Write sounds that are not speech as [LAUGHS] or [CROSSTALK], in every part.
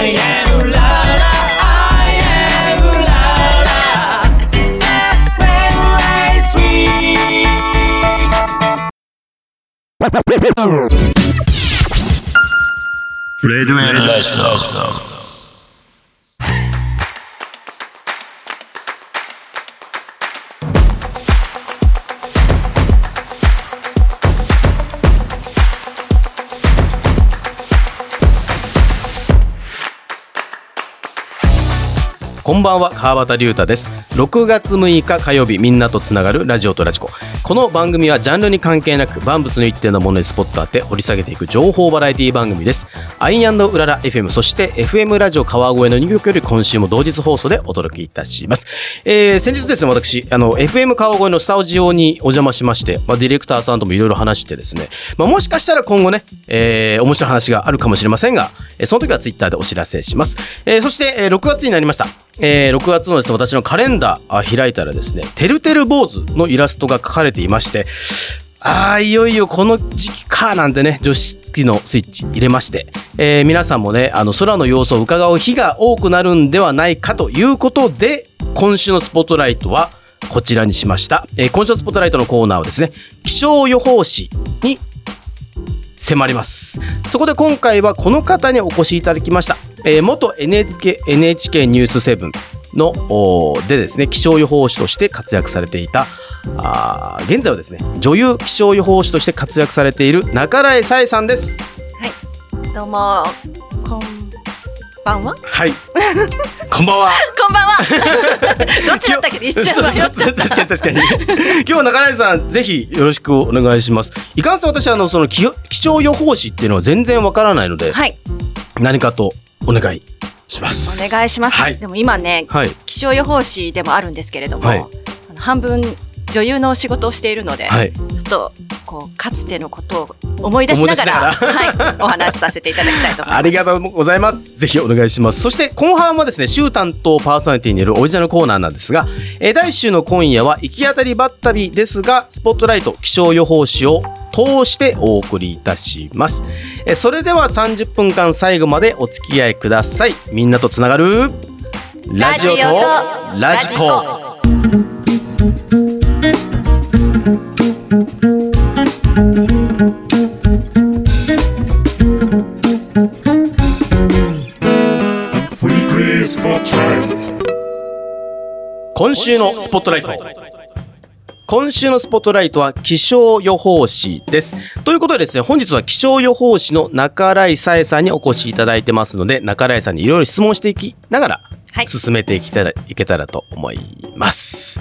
I am ooh la la. I am ooh la la. FMI Sweet. Red Red Red んばんは川端龍太です。6月6日火曜日みんなとつながるラジオとラジコ。この番組はジャンルに関係なく万物の一定のものにスポット当て掘り下げていく情報バラエティ番組です。アイアンドウララ FM そして FM ラジオ川越の2曲より今週も同日放送でお届けいたします。えー、先日ですね私あの FM 川越のスタジオにお邪魔しまして、まあ、ディレクターさんともいろいろ話してですね、まあ、もしかしたら今後ね、えー、面白い話があるかもしれませんが、えその時はツイッターでお知らせします、えー、そして、えー、6月になりました。えー、6月のですね、私のカレンダー開いたらですね、てるてる坊主のイラストが描かれていまして、ああ、いよいよこの時期か、なんてね、除湿機のスイッチ入れまして、えー、皆さんもね、あの、空の様子を伺う日が多くなるんではないかということで、今週のスポットライトは、こちらにしました。えー、今週のスポットライトのコーナーはですね、気象予報士に迫ります。そこで今回はこの方にお越しいただきました。えー、元 NHK, NHK ニュース7のでですね気象予報士として活躍されていたあ現在はですね女優気象予報士として活躍されている中来さえさんです。はい。どうもこんばんは？はい。こんばんは。[LAUGHS] こんばんは。[LAUGHS] どっちだったっけ？一瞬迷っ確かに確かに。今日は中来さんぜひよろしくお願いします。いかんせん私あのその気象予報士っていうのは全然わからないので、はい、何かとお願いします。お願いします。はい、でも今ね、はい、気象予報士でもあるんですけれども、はい、半分女優の仕事をしているので、はい、ちょっとこうかつてのことを思い出しながら [LAUGHS] はい、お話しさせていただきたいと思います。ありがとうございます。ぜひお願いします。そして後半はですね、週担当パーソナリティによるオリジナルコーナーなんですが、えー、第1週の今夜は行き当たりばったりですが、スポットライト気象予報士を通してお送りいたします。えー、それでは30分間最後までお付き合いください。みんなとつながる？ラジオとラジコ。今週のスポットライト。今週のスポットライトは気象予報士です。ということでですね、本日は気象予報士の中来さえさんにお越しいただいてますので、中来さんにいろいろ質問していきながら、進めていけたら、い、けたらと思います。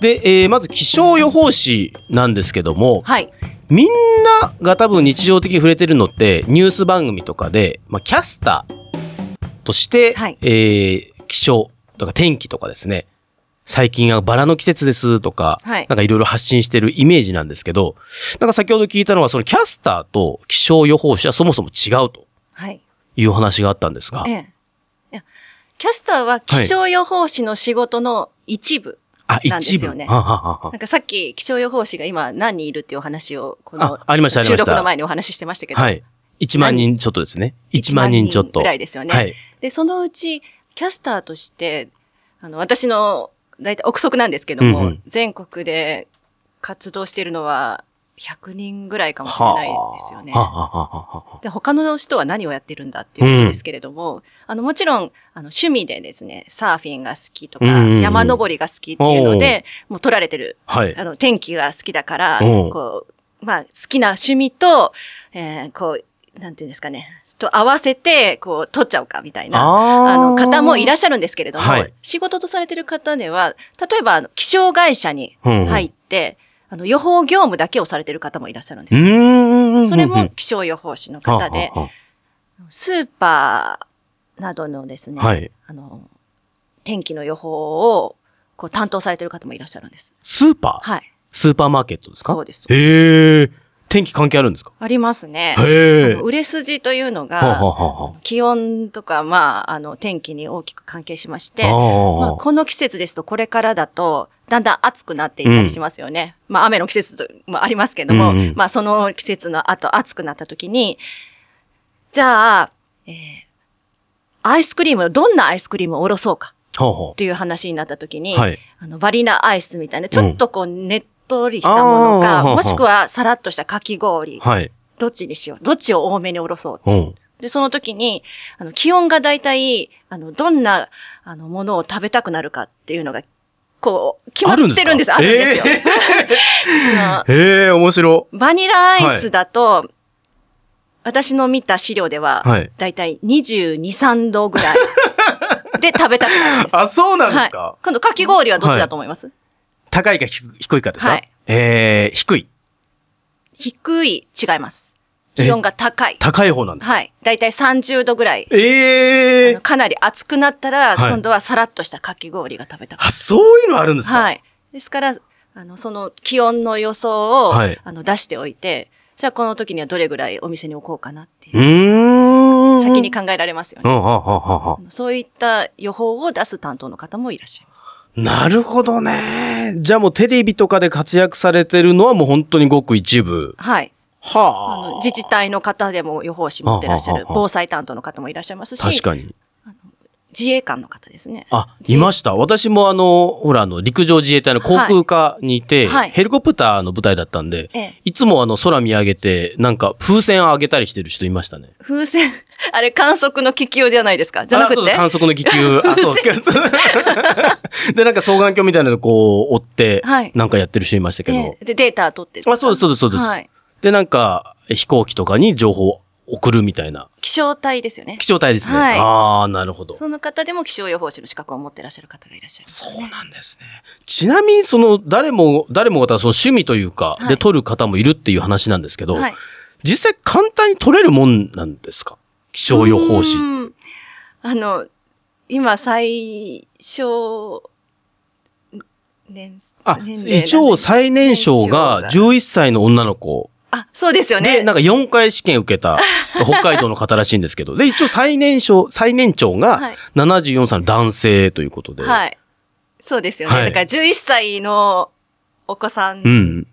で、えー、まず気象予報士なんですけども、はい、みんなが多分日常的に触れてるのって、ニュース番組とかで、まあ、キャスターとして、はい、えー、気象とか天気とかですね、最近はバラの季節ですとか、はい、なんかいろいろ発信してるイメージなんですけど、なんか先ほど聞いたのは、そのキャスターと気象予報士はそもそも違うと。はい。いう話があったんですが。ええ。キャスターは気象予報士の仕事の一部。なんですよね。はははなんかさっき気象予報士が今何人いるっていうお話を、この収録の前にお話ししてましたけど。はい。1万人ちょっとですね。1万人ちょっと。ぐらいですよね。はい。で、そのうち、キャスターとして、あの、私の大体憶測なんですけども、うんうん、全国で活動しているのは100人ぐらいかもしれないですよね。で他の人は何をやってるんだっていうことですけれども、うん、あのもちろんあの趣味でですね、サーフィンが好きとか、山登りが好きっていうので、もう取られてる、はい、あの天気が好きだから、こう、まあ好きな趣味と、えー、こう、なんていうんですかね、と合わせて、こう、取っちゃうかみたいな、あの、方もいらっしゃるんですけれども、はい、仕事とされてる方では、例えば、気象会社に入って、あの、予報業務だけをされてる方もいらっしゃるんですよ。それも気象予報士の方で、スーパーなどのですね、はい、あの、天気の予報を、こう、担当されてる方もいらっしゃるんです。スーパー？はい。スーパーマーケットですか？そうです。へえ。天気関係あるんですか？ありますね。売れ筋というのが、気温とか、まあ、あの、天気に大きく関係しまして、まあ、この季節ですと、これからだと、だんだん暑くなっていったりしますよね。うん、まあ、雨の季節もありますけども、うん、まあ、その季節の後、暑くなった時に、じゃあ、えー、アイスクリーム、どんなアイスクリームをおろそうかっていう話になった時に、はい。あのバリナアイスみたいな、ちょっとこう、ねっとりしたものか、もしくはさらっとしたかき氷、う。はい。どっちにしよう。どっちを多めにおろそう。うん。で、その時に、あの、気温がだいたい、あの、どんな、あの、ものを食べたくなるかっていうのが、こう、決まってるんです。ああるんですすか [LAUGHS] あのへえ、面白。バニラアイスだと、私の見た資料では、はいだいたい22、3度ぐらいで食べたくなるんです。[LAUGHS] あ、そうなんですはいか。今度、かき氷はどっちだと思います、高いか低低いかですか？はいえー、低い。低い、違います。気温が高い。高い方なんですか？はい。だいたい30度ぐらい。ええあの。かなり暑くなったら、はい今度はさらっとしたかき氷が食べたあ、そういうのあるんですか？はい。ですから、あの、その気温の予想を、はいあの、出しておいて、じゃあこの時にはどれぐらいお店に置こうかなっていうう。ーん。先に考えられますよね。そういった予報を出す担当の方もいらっしゃいます。なるほどね。じゃあもうテレビとかで活躍されてるのはもう本当にごく一部。はい。あはあ。の自治体の方でも予報士持ってらっしゃる防災担当の方もいらっしゃいますし、確かに。自衛官の方ですね。あ、いました。私もあの、ほら、あの、陸上自衛隊の航空科にいて、はいヘリコプターの部隊だったんで、ええいつもあの、空見上げて、なんか、風船上げたりしてる人いましたね。風船、[LAUGHS] あれ観測の気球ではないですか？じゃなくて？あそう観測の気球。[LAUGHS] あ、そう。[LAUGHS] で、なんか双眼鏡みたいなのこう、追って、はいなんかやってる人いましたけど。ええで、データ取ってあ、そうです、そうです、そうです。はい。で、なんか、飛行機とかに情報を送るみたいな。気象隊ですよね。気象隊ですね。はいああ、なるほど。その方でも気象予報士の資格を持ってらっしゃる方がいらっしゃいます。そうなんですね。ちなみに、その、誰も、誰もがその趣味というか、はいで撮る方もいるっていう話なんですけど、はい。実際簡単に撮れるもんなんですか？気象予報士う。んあの、今最小年、あ、年齢一応最年少が年少11歳の女の子。あ、そうですよね。で、なんか4回試験受けた [LAUGHS] 北海道の方らしいんですけど、で、一応最年少、最年長がはい74歳の男性ということで。はい。そうですよね。はいだから11歳のお子さうんん。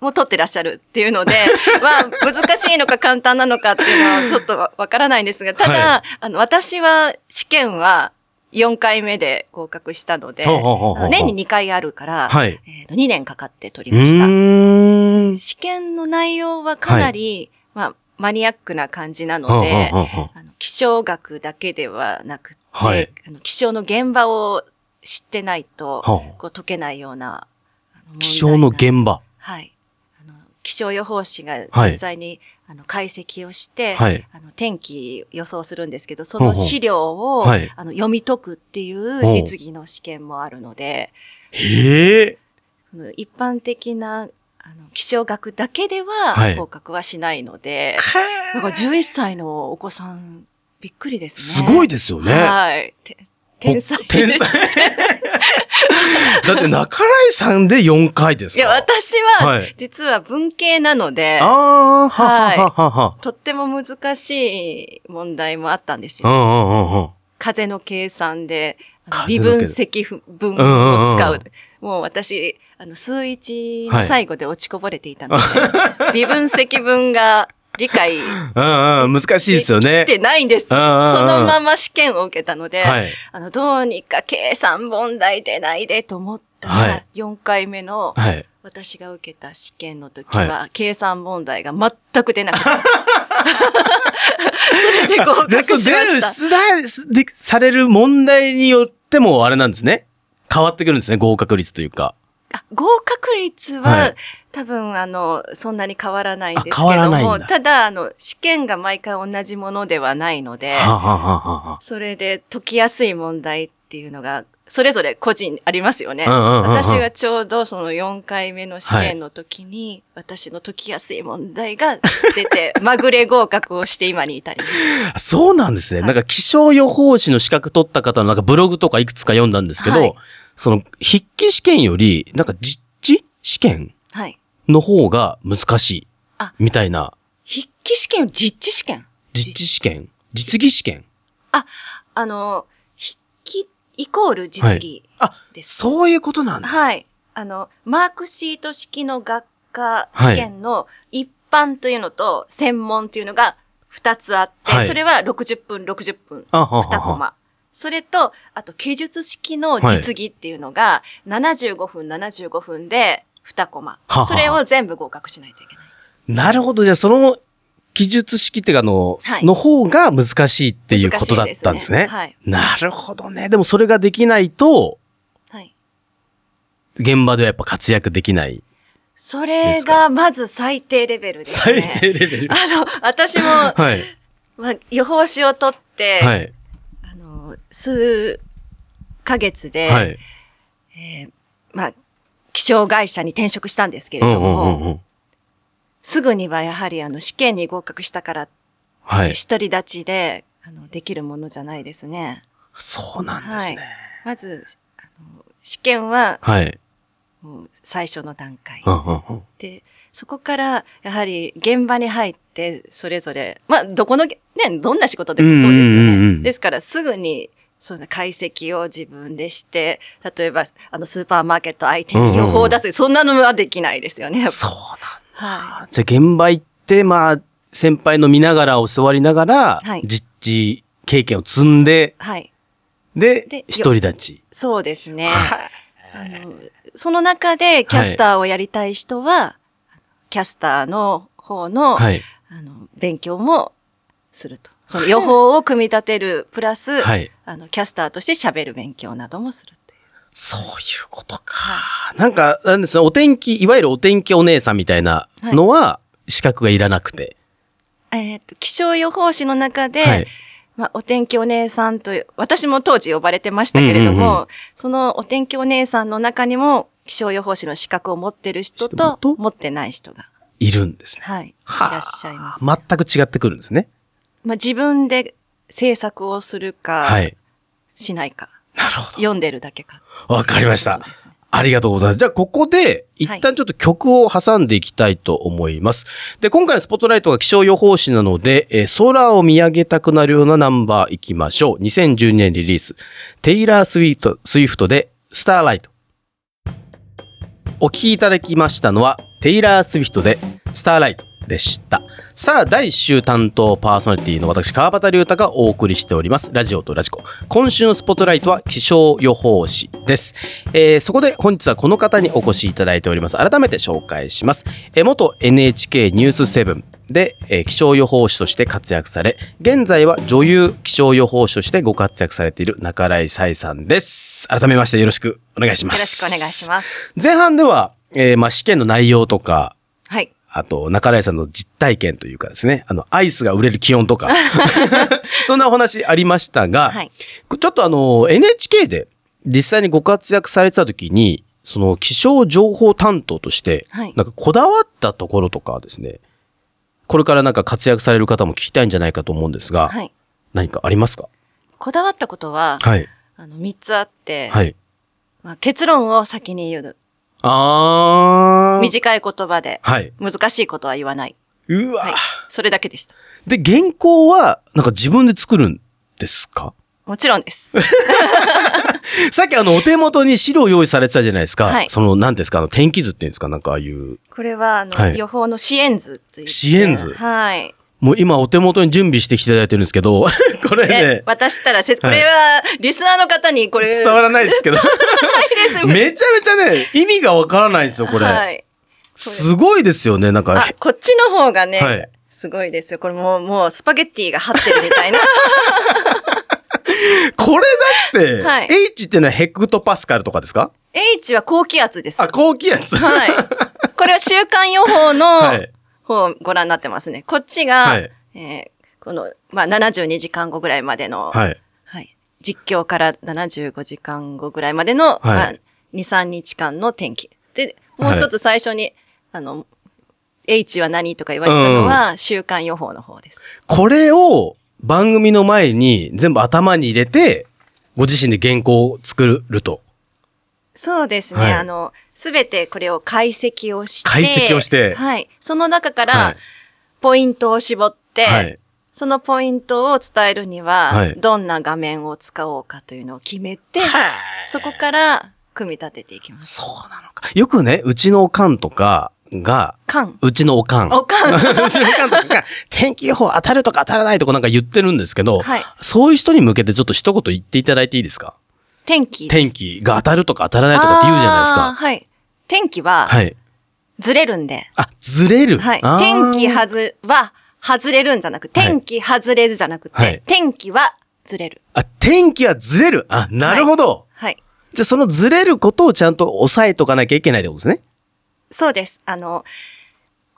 も取ってらっしゃるっていうので、[LAUGHS] まあ、難しいのか簡単なのかっていうのはちょっとわわからないんですが、ただ、はあの、私は試験は4回目で合格したので、年に2回あるから、はい。えーと2年かかって取うりました。試験の内容はかなり、まあ、マニアックな感じなので、はあの気象学だけではなくて、はい。あの気象の現場を知ってないと、はあこう解けないような気象の現場。はい。あの気象予報士がはい。実際に、あの解析をして、はいあの天気予想するんですけど、その資料を、はいあの読み解くっていう実技の試験もあるので、へえ。一般的なあの気象学だけでははい合格はしないので、だから11歳のお子さん、びっくりですすね。ごいですよね。はい。て天才です。天才。[LAUGHS] だって、中来さんで4回ですかいや、私は、はい実は文系なので、ははははは。とっても難しい問題もあったんですよ。うんうんうんうん。風の計算で、微分積分うんうんうんを使う。もう私、あの、数一の最後で落ちこぼれていたので、[LAUGHS] 微分積分が理解うんうん、難しいですよね。できてないんです。そのまま試験を受けたので、はいあの、どうにか計算問題出ないでと思ったら、はい4回目のはい。私が受けた試験の時は、は計算問題が全く出なかった。[LAUGHS] それで合格しました。出題でされる問題によっても、あれなんですね。変わってくるんですね、合格率というか。あ合格率は、はい多分、あの、そんなに変わらないんですけあ変わらども、ただ、あの、試験が毎回同じものではないので、はあ、はあはあはあ、それで解きやすい問題っていうのが、それぞれ個人ありますよね。私がちょうどその4回目の試験の時に、私の解きやすい問題が出て、まぐれ合格をして今に至ります。[LAUGHS] そうなんですね。なんか気象予報士の資格取った方のなんかブログとかいくつか読んだんですけど、はいその筆記試験より、なんか実地試験はい。の方が難しいあ。みたいな。筆記試験より実地試験実地試験実技試験あ、あの、筆記イコール実技あ、です。そういうことなんだ。はい。あの、マークシート式の学科試験の一般というのと専門というのが2つあって、はいそれは60分、60分、あははは2コマ。それと、あと、記述式の実技っていうのが、75分、75分で2コマはは。それを全部合格しないといけないです。なるほど。じゃあ、その記述式っていうか、あの、はいの方が難しいっていうことだったんですね。すねはいなるほどね。でもそれができないと、はい。現場ではやっぱ活躍できない。それが、まず最低レベルです最ね。低レベル。あの、私も、はい。まあ、予報士を取って、はい。数ヶ月で、はい。まあ、気象会社に転職したんですけれども、うんうんうんうん。すぐにはやはりあの試験に合格したから、はい。独り立ちであのできるものじゃないですね。そうなんですね。まず、あの試験ははい。最初の段階。うんうんうんで、そこからやはり現場に入ってそれぞれ、まあどこの、ね、どんな仕事でもそうですようんうんうんうんね。ですからすぐにそうな解析を自分でして、例えばあのスーパーマーケット相手に予報を出す、そんなのはできないですよね。そうなんはじゃあ現場行って、まあ、先輩の見ながら教わりながら、はい実地経験を積んで、い。はい。で、で独り立ち。そうですね。あのその中でキャスターをやりたい人は、キャスターの方の、はい。あの勉強もすると。[LAUGHS] その予報を組み立てる、プラス、はいあの、キャスターとして喋る勉強などもするという。そういうことか。なんか、なんですね、お天気、いわゆるお天気お姉さんみたいなのは、資格がいらなくて。えっ、と、気象予報士の中で、はいまあ、お天気お姉さんという、私も当時呼ばれてましたけれども、うんうんうんそのお天気お姉さんの中にも、気象予報士の資格を持ってる人と、持ってない人が、いるんですね。はい、いはあらっしゃいます。全く違ってくるんですね。まあ、自分で制作をするか、はい。しないか、なるほ読んでるだけか。ど。わかりましたね。ありがとうございます。じゃあ、ここで、一旦ちょっと曲を挟んでいきたいと思います。で、今回のスポットライトが気象予報士なので、えー空を見上げたくなるようなナンバーいきましょう。2012年リリース。テイラー・スウィート、スウィフトで、 Starlight。お聴きいただきましたのは、テイラー・スウィフトで、 Starlight でした。さあ、第1週担当パーソナリティの私、川端隆太がお送りしております。ラジオとラジコ。今週のスポットライトは気象予報士です。えーそこで本日はこの方にお越しいただいております。改めて紹介します。えー元 NHK ニュース7で、えー気象予報士として活躍され、現在は女優気象予報士としてご活躍されている中来彩さんです。改めましてよろしくお願いします。よろしくお願いします。前半では、えーまあ、試験の内容とか、はい。あと、中来さんの実体験というかですね、あの、アイスが売れる気温とか、[LAUGHS] そんなお話ありましたが、はいちょっとあの、NHK で実際にご活躍されてた時に、その気象情報担当として、はいなんかこだわったところとかですね、これからなんか活躍される方も聞きたいんじゃないかと思うんですが、はい。何かありますか？こだわったことは、はい。あの、三つあって、はい。まあ、結論を先に言う。あー。短い言葉で、はい。難しいことは言わない。うわ、はい。それだけでした。で、原稿は、なんか自分で作るんですか？もちろんです。[LAUGHS] さっきあの、お手元に資料用意されてたじゃないですか。はいその、何ですか、あの、天気図っていうんですか、なんかああいう。これは、あの、はい予報の支援図という。支援図はい。もう今お手元に準備してきていただいてるんですけど、[LAUGHS] これえね、、渡したらせ、これは、リスナーの方にこれ、伝わらないですけど、ないです。[LAUGHS] めちゃめちゃね、意味がわからないんですよ、これ。はい。すごいですよね、なんかあ。、こっちの方がね、はいすごいですよ。これもう、もう、スパゲッティが張ってるみたいな。[LAUGHS] これだって、はい H っていうのはヘクトパスカルとかですか？H は高気圧です。あ、高気圧。はい。これは週間予報のはい方をご覧になってますね。こっちが、はいえーこの、まあ、72時間後ぐらいまでの、はい。はい。実況から75時間後ぐらいまでの、まあ、2、3日間の天気。で、もう一つ最初に、あの、H は何とか言われたのは、週間予報の方です。これを番組の前に全部頭に入れて、ご自身で原稿を作ると。そうですね。はいあの、すべてこれを解析をして。解析をしてはい。その中かはらい、ポイントを絞って、はい。そのポイントを伝えるには、はいどんな画面を使おうかというのを決めて、そこから組み立てていきます。そうなのか。よくね、うちのおかんとか、が、かん。うちのおかん。おかん。[LAUGHS] うちのおかんとかが、天気予報当たるとか当たらないとかなんか言ってるんですけど、はいそういう人に向けてちょっと一言言っていただいていいですか？天気。天気が当たるとか当たらないとかって言うじゃないですか。はい。天気は、はい。ずれるんで。あ、ずれる？はい。天気はず、は、外れるんじゃなく天気外れるじゃなくて、はい天気はずれる。あ、天気はずれる？あ、なるほど。はい。じゃあそのずれることをちゃんと抑えとかなきゃいけないってことですね。そうです。あの、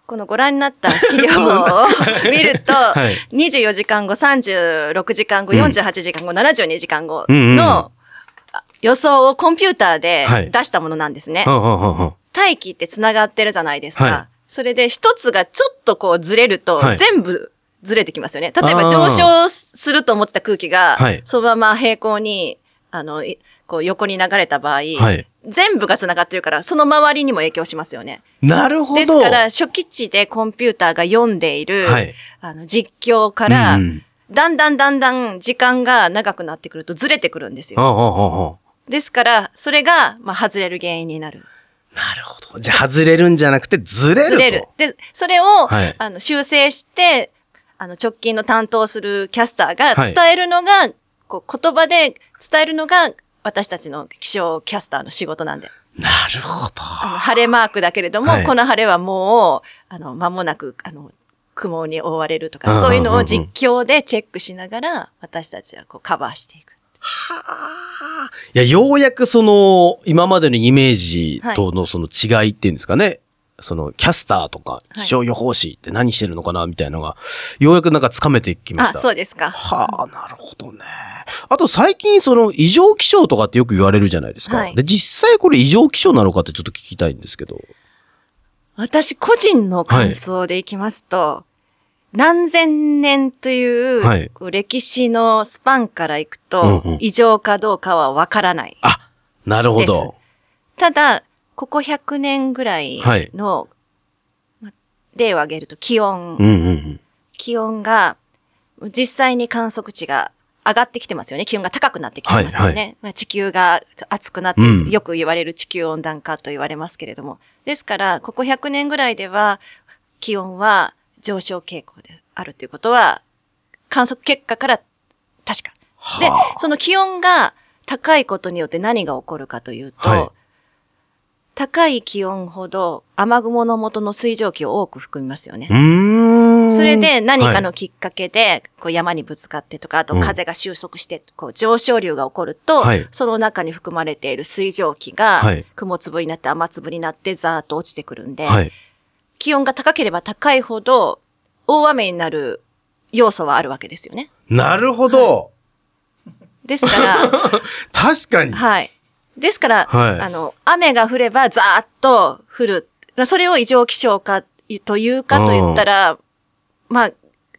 このご覧になった資料を [LAUGHS] 見ると、はい24時間後、36時間後、48時間後、72時間後うんうんうん予想をコンピューターではい出したものなんですね。大気って繋がってるじゃないですか。はいそれで一つがちょっとこうずれるとはい全部ずれてきますよね。例えば上昇すると思った空気がはい、そのまま平行に、あの、いこう横に流れた場合、はい全部が繋がってるから、その周りにも影響しますよね。なるほど。ですから、初期値でコンピューターが読んでいる、はいあの実況から、うんうんだんだんだんだん時間が長くなってくるとずれてくるんですよ。ですから、それが、まあ、外れる原因になる。なるほど。じゃあ外れるんじゃなくてずれると。ずれる。で、それを、はいあの修正して、あの直近の担当するキャスターがはい伝えるのが、こう言葉で伝えるのが私たちの気象キャスターの仕事なんで。なるほど。晴れマークだけれども、はいこの晴れはもう、あの、間もなく、あの、雲に覆われるとか、そういうのを実況でチェックしながら、私たちはこうカバーしていく。いや、ようやくその、今までのイメージとのその違いっていうんですかね。その、キャスターとか、気象予報士って何してるのかなみたいなのが、ようやくなんかつかめてきまあし、た。そうですか。はあ、なるほどね。あと最近その異常気象とかってよく言われるじゃないですか。はいで、実際これ異常気象なのかってちょっと聞きたいんですけど。私個人の感想でいきますと、何千年という,、はいこう歴史のスパンからいくと、うんうん異常かどうかはわからない。あ、なるほど。ただ、ここ100年ぐらいの、ま例を挙げると気温、うんうんうん。気温が実際に観測値が上がってきてますよね。気温が高くなってきてますよね。はいまあ、地球がちょ熱くなってる、うんよく言われる地球温暖化と言われますけれども。ですから、ここ100年ぐらいでは気温は上昇傾向であるということは観測結果から確か。では、その気温が高いことによって何が起こるかというと、はい。高い気温ほど雨雲の元の水蒸気を多く含みますよね。それで何かはいのきっかけで、こう山にぶつかってとか、あとうん風が収束して、こう上昇流が起こると、はい。その中に含まれている水蒸気がはい、雲粒になって雨粒になってザーッと落ちてくるんで、はい。気温が高ければ高いほど、大雨になる要素はあるわけですよね。なるほど。ですから、[LAUGHS] 確かに。はい。ですから、はいあの、雨が降ればザーッと降る。それを異常気象かというかと言ったら、まあ、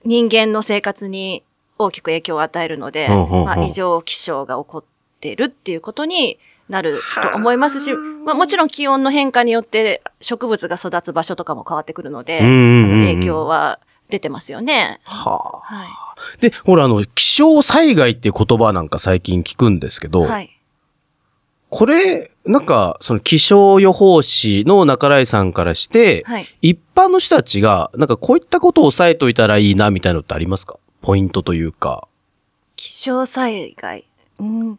人間の生活に大きく影響を与えるので、まあ、異常気象が起こっているっていうことになると思いますし、まあ、もちろん気温の変化によって植物が育つ場所とかも変わってくるので、影響は出てますよね。はあ。はで、ほら、あの、気象災害って言葉なんか最近聞くんですけど、い。はい。これ、なんか、その気象予報士の中井さんからして、はい一般の人たちが、なんかこういったことを押さえといたらいいな、みたいなのってありますか？ポイントというか。気象災害。うん。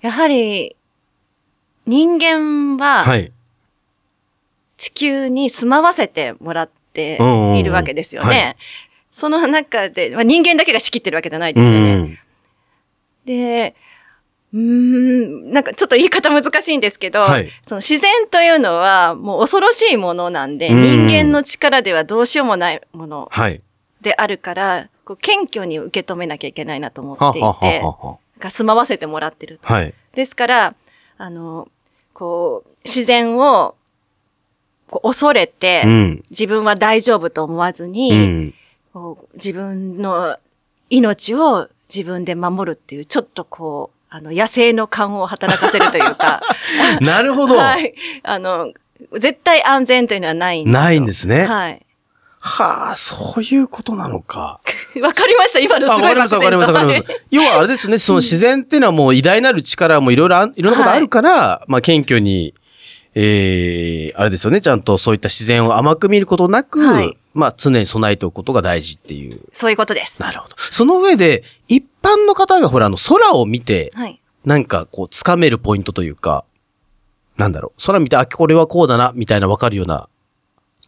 やはり、人間は。はい地球に住まわせてもらっているわけですよね。はいその中で、まあ、人間だけが仕切ってるわけじゃないですよね。うんで、うーん、なんかちょっと言い方難しいんですけど、はいその自然というのはもう恐ろしいものなんで、うん人間の力ではどうしようもないものはい。であるから、こう謙虚に受け止めなきゃいけないなと思っていはははて、はは。が住まわせてもらってると。はい。ですから、あの、こう、自然を恐れて、うん。自分は大丈夫と思わずに、うん。自分の命を自分で守るっていう、ちょっとこう、あの、野生の勘を働かせるというか、[LAUGHS] なるほど。はい。あの、絶対安全というのはないんですよないんですね。はい。はあ、そういうことなのか。[LAUGHS] わかりました今のあ、すごいわかります、わかります、わかります。要はあれですね、その自然っていうのはもう偉大なる力もいろいろあ、いろんなことあるから、まあ謙虚に、えー、あれですよね。ちゃんとそういった自然を甘く見ることなく、はいまあ常に備えておくことが大事っていう。そういうことです。なるほど。その上で、一般の方がほら、あの、空を見て、はい。なんかこう、掴めるポイントというか、なんだろう。空見て、あ、これはこうだな、みたいなわかるような、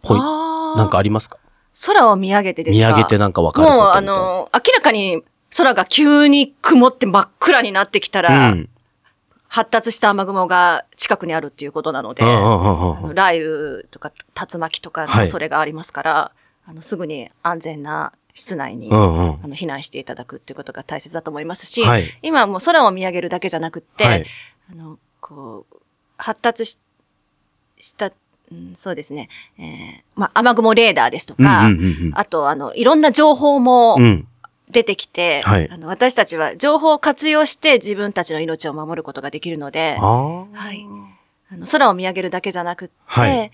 ポイント、なんかありますか？空を見上げてですか？見上げてなんかわかるもう、あの、明らかに空が急に曇って真っ暗になってきたら、うん。発達した雨雲が近くにあるっていうことなので、雷雨とか竜巻とかのはい。恐れがありますから、あのすぐに安全な室内に、うんうん。あの避難していただくっていうことが大切だと思いますし、はい。今はもう空を見上げるだけじゃなくって、はい。あの、こう、発達しした、うんそうですね、えーまあ、雨雲レーダーですとか、うんうんうんうんあと、あの、いろんな情報もうん。出てきて、はいあの私たちは情報を活用して自分たちの命を守ることができるので。はい。あの、空を見上げるだけじゃなくって、はい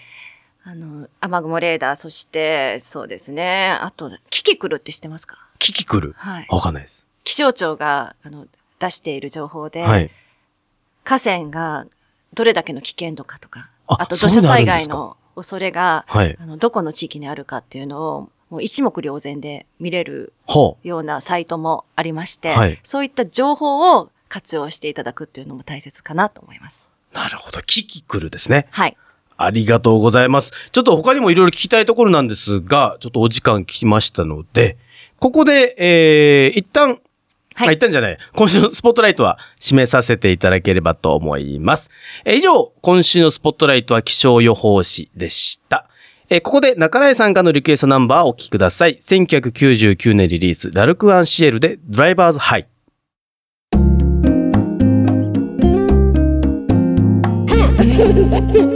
あの、雨雲レーダー、そして、そうですね、あと、キキクルって知ってますか？キキ来る。はいわかんないです。気象庁が、あの、出している情報で、はい。河川がどれだけの危険度かとか、ああと土砂災害の恐れが、はいあの、どこの地域にあるかっていうのを、もう一目瞭然で見れる。ようなサイトもありまして、はいそういった情報を活用していただくっていうのも大切かなと思います。なるほど。キキ来るですね。はい。ありがとうございます。ちょっと他にもいろいろ聞きたいところなんですが、ちょっとお時間来ましたので、ここで、えー、一旦、はいあ、一旦じゃない。今週のスポットライトは締めさせていただければと思います。え以上、今週のスポットライトは気象予報士でした。えここで中来さんからのリクエストナンバーをお聞きください。1999年リリース、ラルクアンシエルでドライバーズハイ。[LAUGHS]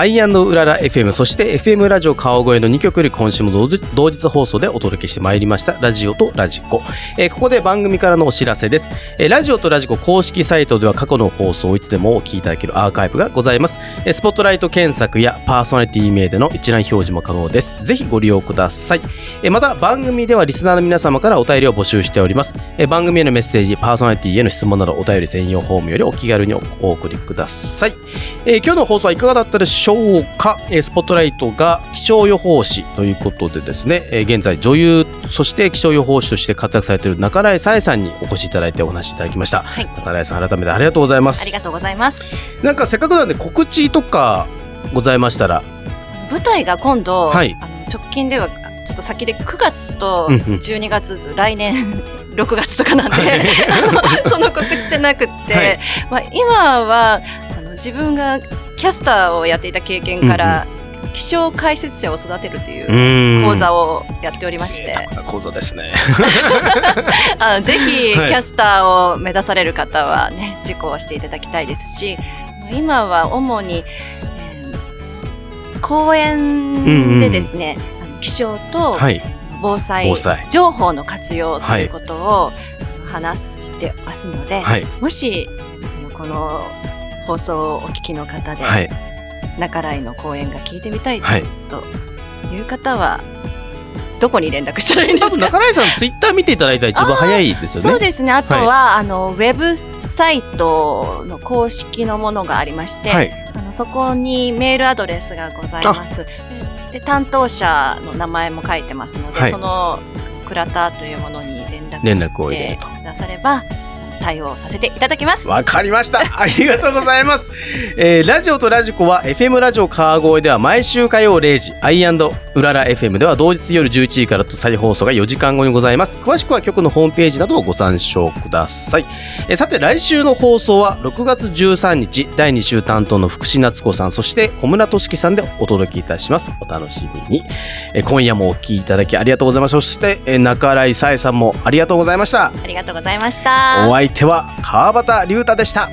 アイアンドウララ FM、そして FM ラジオ川越の2曲より今週も同日放送でお届けしてまいりました、ラジオとラジコ。えーここで番組からのお知らせです、えーラジオとラジコ公式サイトでは過去の放送をいつでもお聞きいただけるアーカイブがございます。えースポットライト検索やパーソナリティ名での一覧表示も可能です。ぜひご利用ください。えーまた番組ではリスナーの皆様からお便りを募集しております。えー番組へのメッセージ、パーソナリティへの質問などお便り専用フォームよりお気軽におお送りください。えー今日の放送はいかがだったでしょうか、えースポットライトが気象予報士ということでですね、えー現在女優、そして気象予報士として活躍されている中来さえさんにお越しいただいてお話しいただきました。はい。中来さん改めてありがとうございます。ありがとうございます。なんかせっかくなんで告知とかございましたら、舞台が今度、はい。あの直近ではちょっと先で9月とうんうん。12月、来年 [LAUGHS] 6月とかなんで、[LAUGHS] その告知じゃなくって、はい。まあ、今はあの自分がキャスターをやっていた経験から、気象解説者を育てるという講座をやっておりまして、講座ですね。[LAUGHS] あのぜひキはい。ャスターを目指される方はね、受講していただきたいですし、今は主に、えー講演でですね、あの気象とはい。防災情報の活用ということを話してますので、はい。もしこの放送をお聞きの方で、はい。中来の講演が聞いてみたいはい。という方は、どこに連絡したらいいんですか？中来さんツイッター見ていただいたら一番早いですよね。そうですね。あとは、あの、ウェブサイトの公式のものがありまして、はい。あのそこにメールアドレスがございます。で、担当者の名前も書いてますので、はいその、倉田というものに連絡連してくだされば、対応させていただきます。わかりました。[LAUGHS] ありがとうございます。えーラジオとラジコは FM ラジオ川越では毎週火曜0時、アイうらら FM では同日夜11時からと再放送が4時間後にございます。詳しくは局のホームページなどをご参照ください。えーさて来週の放送は6月13日、第2週担当の福士夏子さん、そして小村俊樹さんでお届けいたします。お楽しみに。えー今夜もお聞きいただきありがとうございました。そして、えー中新井さえさんもありがとうございました。ありがとうございました。お相手は川端龍太でした。